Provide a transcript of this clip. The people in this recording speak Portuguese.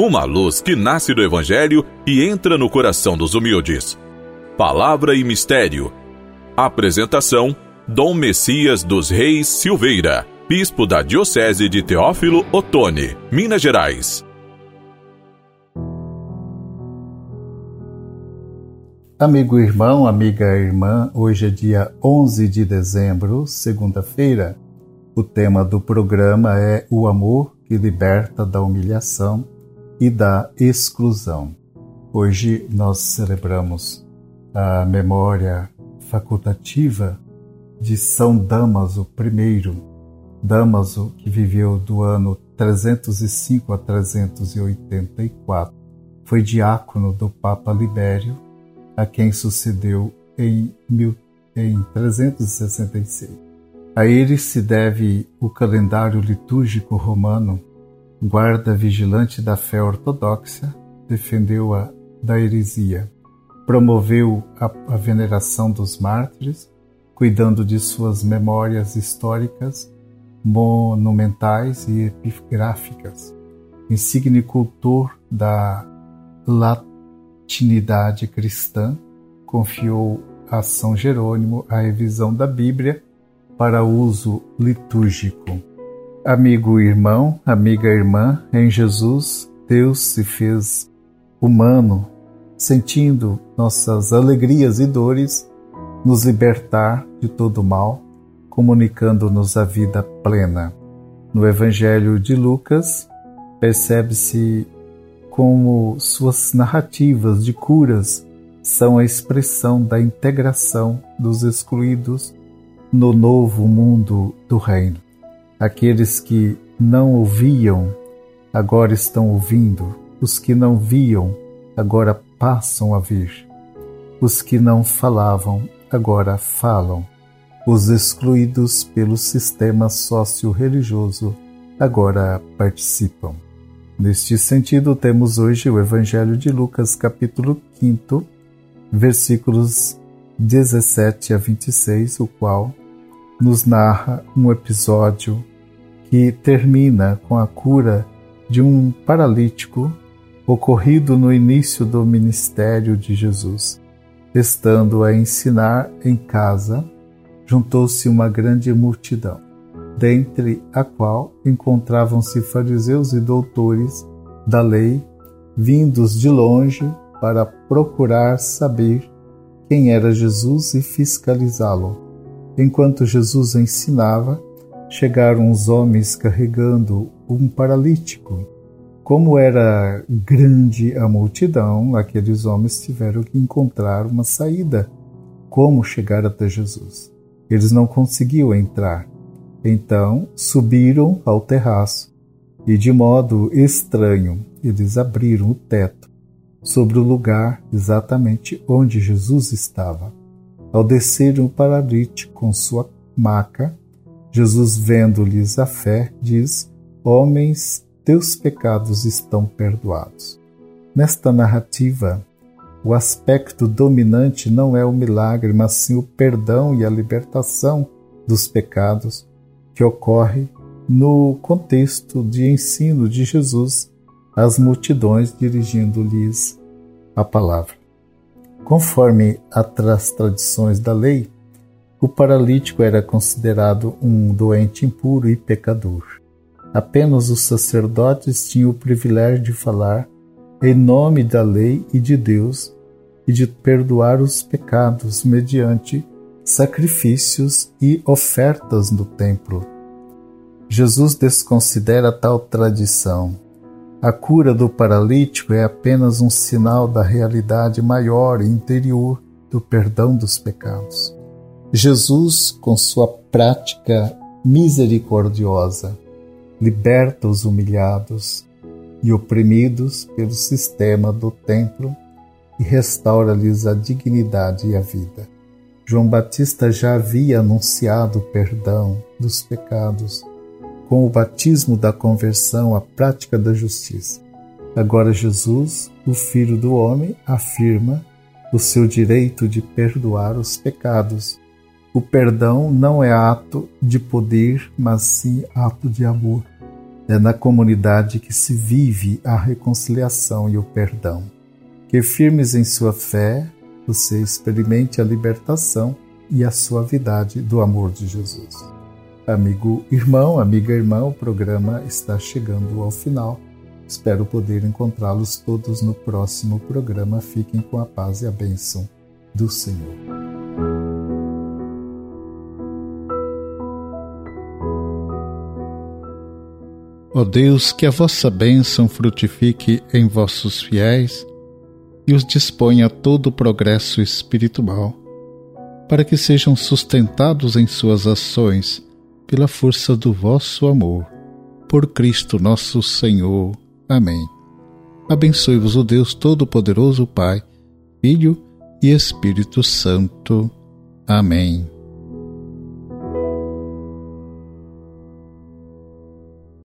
uma luz que nasce do Evangelho e entra no coração dos humildes. Palavra e Mistério. Apresentação: Dom Messias dos Reis Silveira, Bispo da Diocese de Teófilo Otoni, Minas Gerais. Amigo irmão, amiga irmã, hoje é dia 11 de dezembro, segunda-feira. O tema do programa é o amor que liberta da humilhação e da exclusão. Hoje nós celebramos a memória facultativa de São Damaso I, Damaso que viveu do ano 305 a 384. Foi diácono do Papa Libério, a quem sucedeu em, mil, em 366. A ele se deve o calendário litúrgico romano guarda vigilante da fé ortodoxa, defendeu-a da heresia, promoveu a, a veneração dos mártires, cuidando de suas memórias históricas, monumentais e epigráficas, insigne cultor da latinidade cristã, confiou a São Jerônimo a revisão da Bíblia para uso litúrgico. Amigo irmão, amiga irmã, em Jesus, Deus se fez humano, sentindo nossas alegrias e dores, nos libertar de todo mal, comunicando-nos a vida plena. No Evangelho de Lucas, percebe-se como suas narrativas de curas são a expressão da integração dos excluídos no novo mundo do Reino. Aqueles que não ouviam, agora estão ouvindo. Os que não viam, agora passam a vir. Os que não falavam, agora falam. Os excluídos pelo sistema socio-religioso agora participam. Neste sentido, temos hoje o Evangelho de Lucas, capítulo 5, versículos 17 a 26, o qual nos narra um episódio que termina com a cura de um paralítico ocorrido no início do ministério de Jesus. Estando a ensinar em casa, juntou-se uma grande multidão, dentre a qual encontravam-se fariseus e doutores da lei, vindos de longe para procurar saber quem era Jesus e fiscalizá-lo. Enquanto Jesus ensinava, chegaram os homens carregando um paralítico. Como era grande a multidão, aqueles homens tiveram que encontrar uma saída. Como chegar até Jesus? Eles não conseguiam entrar. Então subiram ao terraço e, de modo estranho, eles abriram o teto sobre o lugar exatamente onde Jesus estava. Ao descer o paralítico com sua maca, Jesus, vendo-lhes a fé, diz: Homens, teus pecados estão perdoados. Nesta narrativa, o aspecto dominante não é o milagre, mas sim o perdão e a libertação dos pecados que ocorre no contexto de ensino de Jesus às multidões, dirigindo-lhes a palavra. Conforme as tradições da lei, o paralítico era considerado um doente impuro e pecador. Apenas os sacerdotes tinham o privilégio de falar em nome da lei e de Deus e de perdoar os pecados mediante sacrifícios e ofertas no templo. Jesus desconsidera tal tradição. A cura do paralítico é apenas um sinal da realidade maior e interior do perdão dos pecados. Jesus, com sua prática misericordiosa, liberta os humilhados e oprimidos pelo sistema do templo e restaura-lhes a dignidade e a vida. João Batista já havia anunciado o perdão dos pecados com o batismo da conversão à prática da justiça. Agora Jesus, o Filho do Homem, afirma o seu direito de perdoar os pecados o perdão não é ato de poder, mas sim ato de amor. É na comunidade que se vive a reconciliação e o perdão. Que firmes em sua fé, você experimente a libertação e a suavidade do amor de Jesus. Amigo irmão, amiga irmã, o programa está chegando ao final. Espero poder encontrá-los todos no próximo programa. Fiquem com a paz e a bênção do Senhor. Ó Deus, que a vossa bênção frutifique em vossos fiéis e os disponha a todo o progresso espiritual, para que sejam sustentados em suas ações pela força do vosso amor. Por Cristo nosso Senhor. Amém. Abençoe-vos o Deus Todo-Poderoso, Pai, Filho e Espírito Santo. Amém.